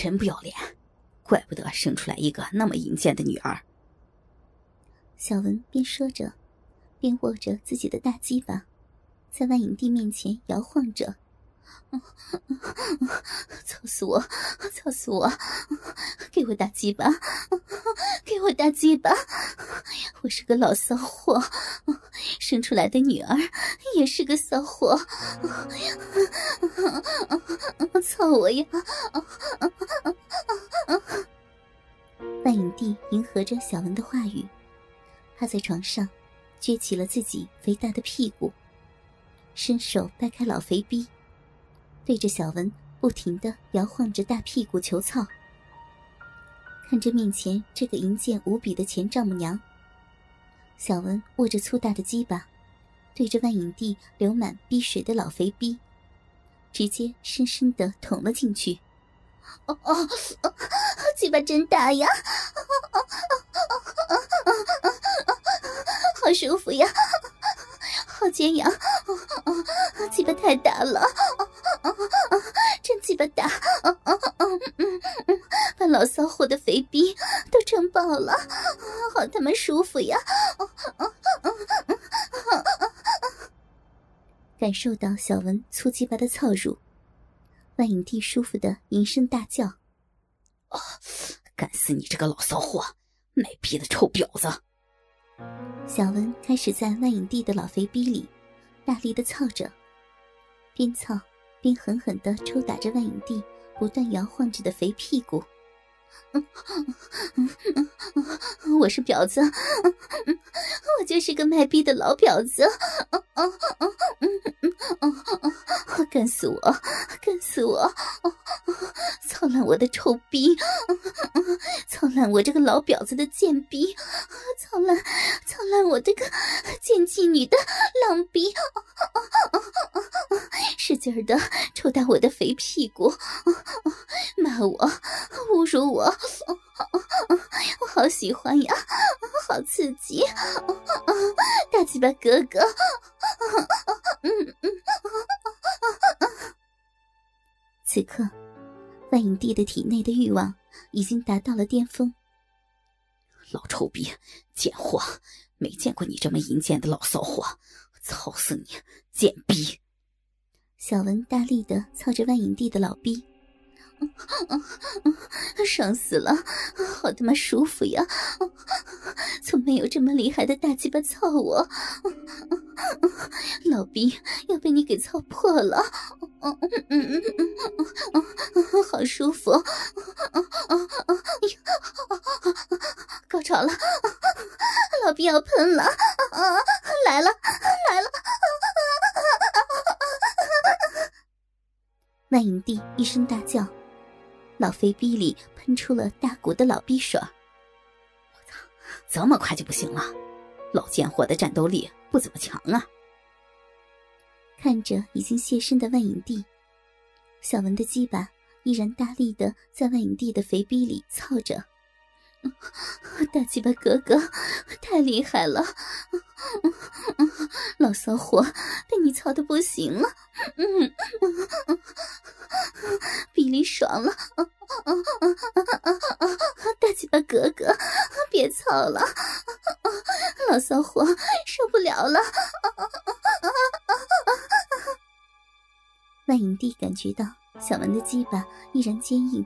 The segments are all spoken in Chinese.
真不要脸，怪不得生出来一个那么淫贱的女儿。小文边说着，边握着自己的大鸡巴，在万影帝面前摇晃着。操死我！操死我！给我大鸡巴！给我大鸡巴！我是个老骚货，生出来的女儿也是个骚货。操我呀！万影帝迎合着小文的话语，趴在床上，撅起了自己肥大的屁股，伸手掰开老肥逼。对着小文不停的摇晃着大屁股求操，看着面前这个淫贱无比的前丈母娘，小文握着粗大的鸡巴，对着万影帝流满逼水的老肥逼，直接深深的捅了进去。哦哦，鸡巴真大呀！好舒服呀，好尖痒，鸡巴太大了。真鸡巴大，把老骚货的肥逼都撑爆了，好他妈舒服呀！感受到小文粗鸡巴的操乳，万影帝舒服的吟声大叫：“啊，干死你这个老骚货，卖逼的臭婊子！”小文开始在万影帝的老肥逼里大力的操着，边操。边狠狠的抽打着万影帝不断摇晃着的肥屁股。我是婊子，我就是个卖逼的老婊子。干死我，干死我！操烂我的臭逼，操烂我这个老婊子的贱逼，操烂，操烂我这个贱妓女的浪逼，使劲的抽打我的肥屁股，骂我，侮辱我，我我好喜欢呀，好刺激，大鸡巴哥哥，嗯嗯。此刻，万影帝的体内的欲望已经达到了巅峰。老臭逼，贱货，没见过你这么淫贱的老骚货，操死你，贱逼！小文大力的操着万影帝的老逼。爽死了，好他妈舒服呀！从没有这么厉害的大鸡巴操我，老逼要被你给操破了，好舒服，高潮了，老逼要喷了，来了来了！万影帝一声大叫。老肥逼里喷出了大股的老逼水。我操，这么快就不行了？老贱货的战斗力不怎么强啊！看着已经现身的万影帝，小文的鸡巴依然大力的在万影帝的肥逼里操着。大鸡巴哥哥，太厉害了！老骚货，被你操的不行了，嗯，比利爽了，大鸡巴哥哥，别操了，老骚货受不了了。万影帝感觉到小文的鸡巴依然坚硬。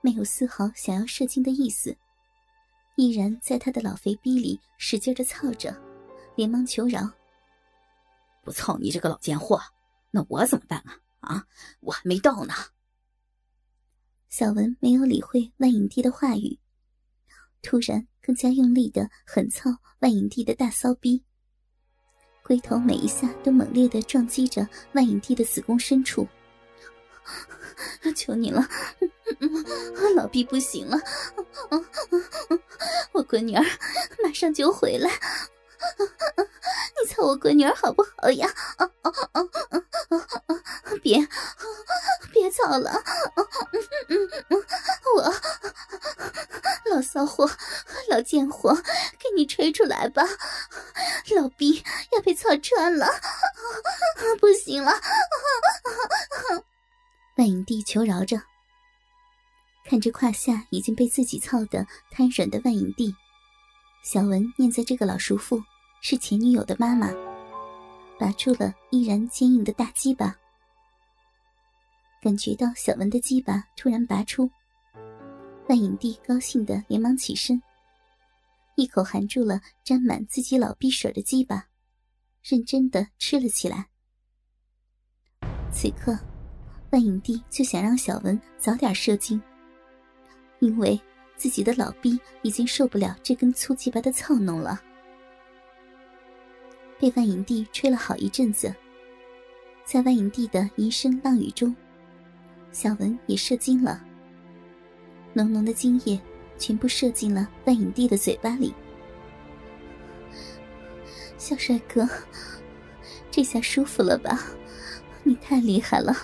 没有丝毫想要射精的意思，依然在他的老肥逼里使劲的操着，连忙求饶：“不操你这个老贱货，那我怎么办啊？啊，我还没到呢。”小文没有理会万影帝的话语，突然更加用力的狠操万影帝的大骚逼，龟头每一下都猛烈的撞击着万影帝的子宫深处。求你了，老毕不行了，我闺女儿马上就回来，你操我闺女儿好不好呀？别别操了，我老骚货、老贱货，给你吹出来吧，老毕要被操穿了，不行了。万影帝求饶着，看着胯下已经被自己操得瘫软的万影帝，小文念在这个老叔父是前女友的妈妈，拔出了依然坚硬的大鸡巴。感觉到小文的鸡巴突然拔出，万影帝高兴的连忙起身，一口含住了沾满自己老逼水的鸡巴，认真的吃了起来。此刻，万影帝就想让小文早点射精。因为自己的老逼已经受不了这根粗鸡巴的操弄了，被万影帝吹了好一阵子，在万影帝的一声浪语中，小文也射精了。浓浓的精液全部射进了万影帝的嘴巴里。小帅哥，这下舒服了吧？你太厉害了，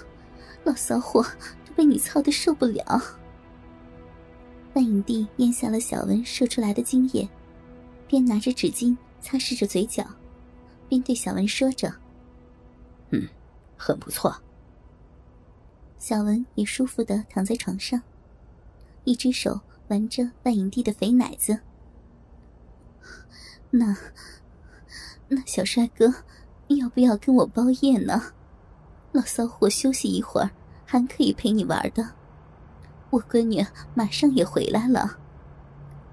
老骚货都被你操的受不了。万影帝咽下了小文射出来的精液，边拿着纸巾擦拭着嘴角，边对小文说着：“嗯，很不错。”小文也舒服的躺在床上，一只手玩着半影帝的肥奶子。那，那小帅哥，要不要跟我包夜呢？老骚货休息一会儿，还可以陪你玩的。我闺女马上也回来了，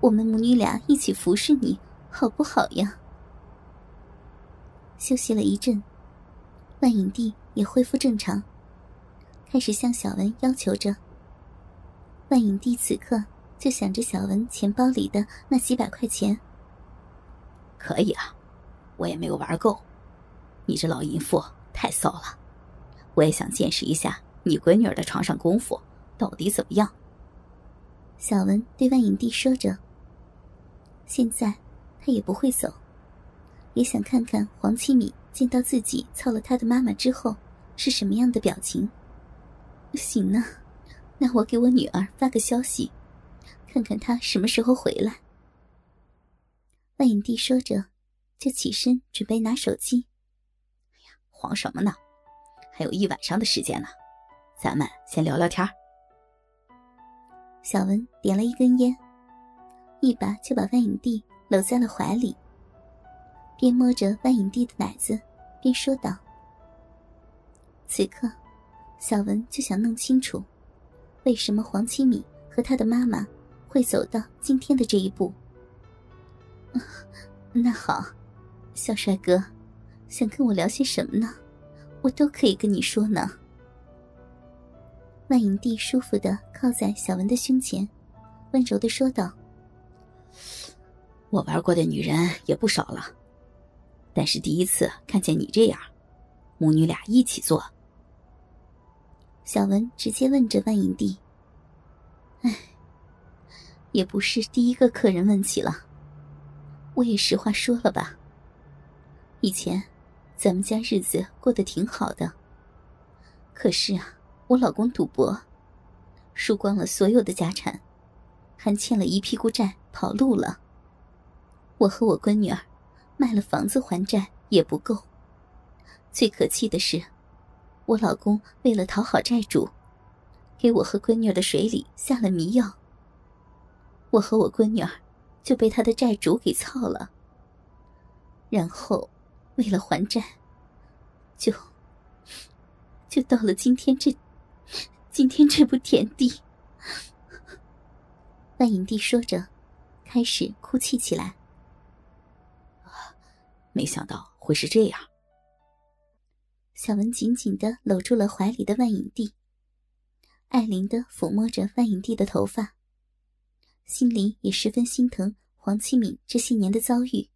我们母女俩一起服侍你，好不好呀？休息了一阵，万影帝也恢复正常，开始向小文要求着。万影帝此刻就想着小文钱包里的那几百块钱。可以啊，我也没有玩够，你这老淫妇太骚了，我也想见识一下你闺女儿的床上功夫。到底怎么样？小文对万影帝说着。现在他也不会走，也想看看黄七米见到自己操了他的妈妈之后是什么样的表情。行呢，那我给我女儿发个消息，看看她什么时候回来。万影帝说着，就起身准备拿手机。哎呀，慌什么呢？还有一晚上的时间呢，咱们先聊聊天儿。小文点了一根烟，一把就把万影帝搂在了怀里，边摸着万影帝的奶子，边说道：“此刻，小文就想弄清楚，为什么黄七米和他的妈妈会走到今天的这一步。那好，小帅哥，想跟我聊些什么呢？我都可以跟你说呢。”万影帝舒服的靠在小文的胸前，温柔的说道：“我玩过的女人也不少了，但是第一次看见你这样，母女俩一起做。”小文直接问着万影帝：“哎，也不是第一个客人问起了，我也实话说了吧。以前，咱们家日子过得挺好的，可是啊。”我老公赌博，输光了所有的家产，还欠了一屁股债，跑路了。我和我闺女儿卖了房子还债也不够。最可气的是，我老公为了讨好债主，给我和闺女儿的水里下了迷药。我和我闺女儿就被他的债主给操了。然后，为了还债，就就到了今天这。今天这步田地，万影帝说着，开始哭泣起来。没想到会是这样。小文紧紧的搂住了怀里的万影帝，爱怜的抚摸着万影帝的头发，心里也十分心疼黄七敏这些年的遭遇。